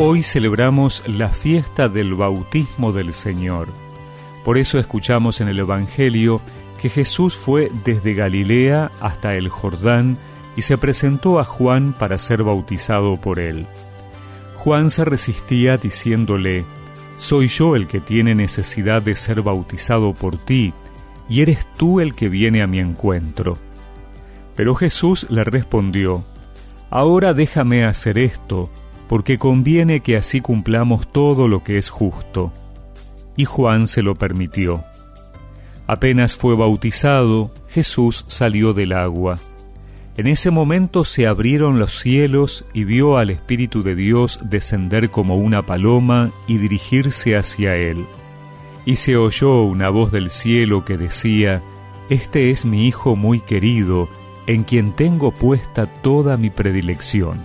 Hoy celebramos la fiesta del bautismo del Señor. Por eso escuchamos en el Evangelio que Jesús fue desde Galilea hasta el Jordán y se presentó a Juan para ser bautizado por él. Juan se resistía diciéndole, Soy yo el que tiene necesidad de ser bautizado por ti, y eres tú el que viene a mi encuentro. Pero Jesús le respondió, Ahora déjame hacer esto, porque conviene que así cumplamos todo lo que es justo. Y Juan se lo permitió. Apenas fue bautizado, Jesús salió del agua. En ese momento se abrieron los cielos y vio al Espíritu de Dios descender como una paloma y dirigirse hacia él. Y se oyó una voz del cielo que decía, Este es mi Hijo muy querido, en quien tengo puesta toda mi predilección.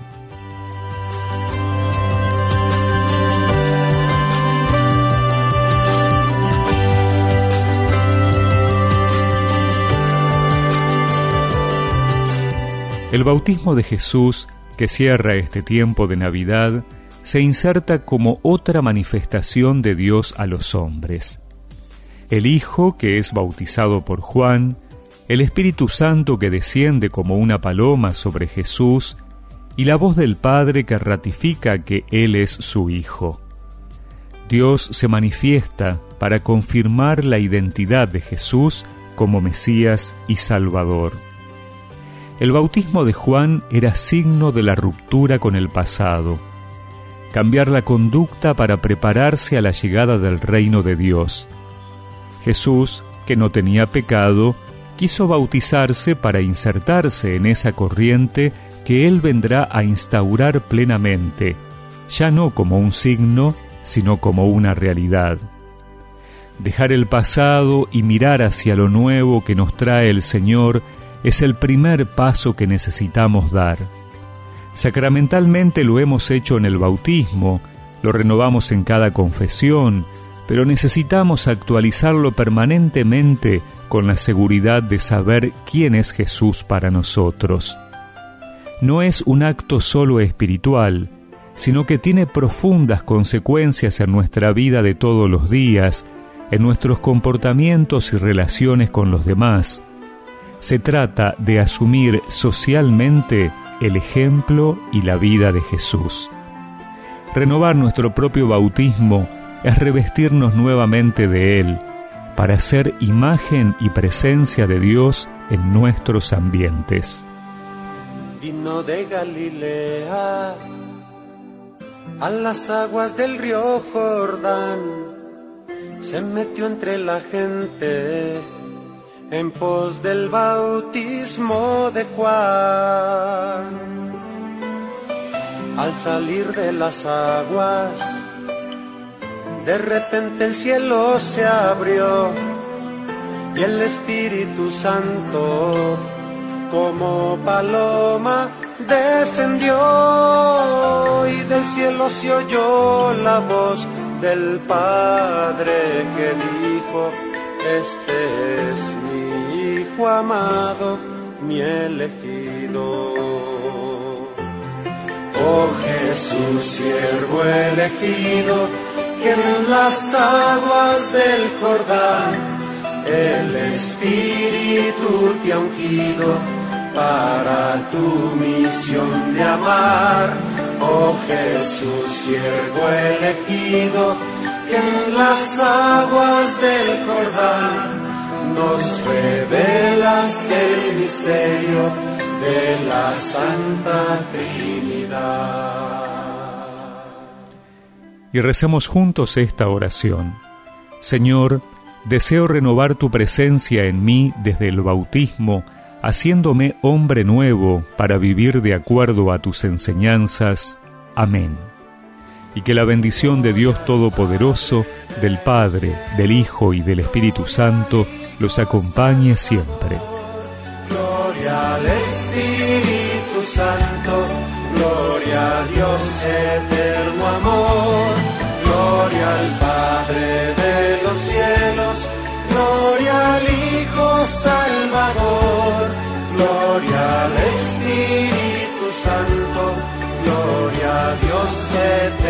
El bautismo de Jesús, que cierra este tiempo de Navidad, se inserta como otra manifestación de Dios a los hombres. El Hijo, que es bautizado por Juan, el Espíritu Santo que desciende como una paloma sobre Jesús, y la voz del Padre que ratifica que Él es su Hijo. Dios se manifiesta para confirmar la identidad de Jesús como Mesías y Salvador. El bautismo de Juan era signo de la ruptura con el pasado, cambiar la conducta para prepararse a la llegada del reino de Dios. Jesús, que no tenía pecado, quiso bautizarse para insertarse en esa corriente que Él vendrá a instaurar plenamente, ya no como un signo, sino como una realidad. Dejar el pasado y mirar hacia lo nuevo que nos trae el Señor es el primer paso que necesitamos dar. Sacramentalmente lo hemos hecho en el bautismo, lo renovamos en cada confesión, pero necesitamos actualizarlo permanentemente con la seguridad de saber quién es Jesús para nosotros. No es un acto solo espiritual, sino que tiene profundas consecuencias en nuestra vida de todos los días, en nuestros comportamientos y relaciones con los demás, se trata de asumir socialmente el ejemplo y la vida de Jesús. Renovar nuestro propio bautismo es revestirnos nuevamente de Él, para ser imagen y presencia de Dios en nuestros ambientes. Vino de Galilea a las aguas del río Jordán, se metió entre la gente en pos del bautismo de Juan. Al salir de las aguas, de repente el cielo se abrió y el Espíritu Santo como paloma descendió y del cielo se oyó la voz del Padre que dijo, este es Amado, mi elegido. Oh Jesús, siervo elegido, que en las aguas del Jordán el Espíritu te ha ungido para tu misión de amar. Oh Jesús, siervo elegido, que en las aguas del Jordán nos revelas el misterio de la Santa Trinidad. Y recemos juntos esta oración. Señor, deseo renovar tu presencia en mí desde el bautismo, haciéndome hombre nuevo para vivir de acuerdo a tus enseñanzas. Amén y que la bendición de Dios Todopoderoso, del Padre, del Hijo y del Espíritu Santo los acompañe siempre. Gloria al Espíritu Santo, gloria a Dios eterno amor, gloria al Padre de los cielos, gloria al Hijo Salvador, gloria al Espíritu Santo, gloria a Dios eterno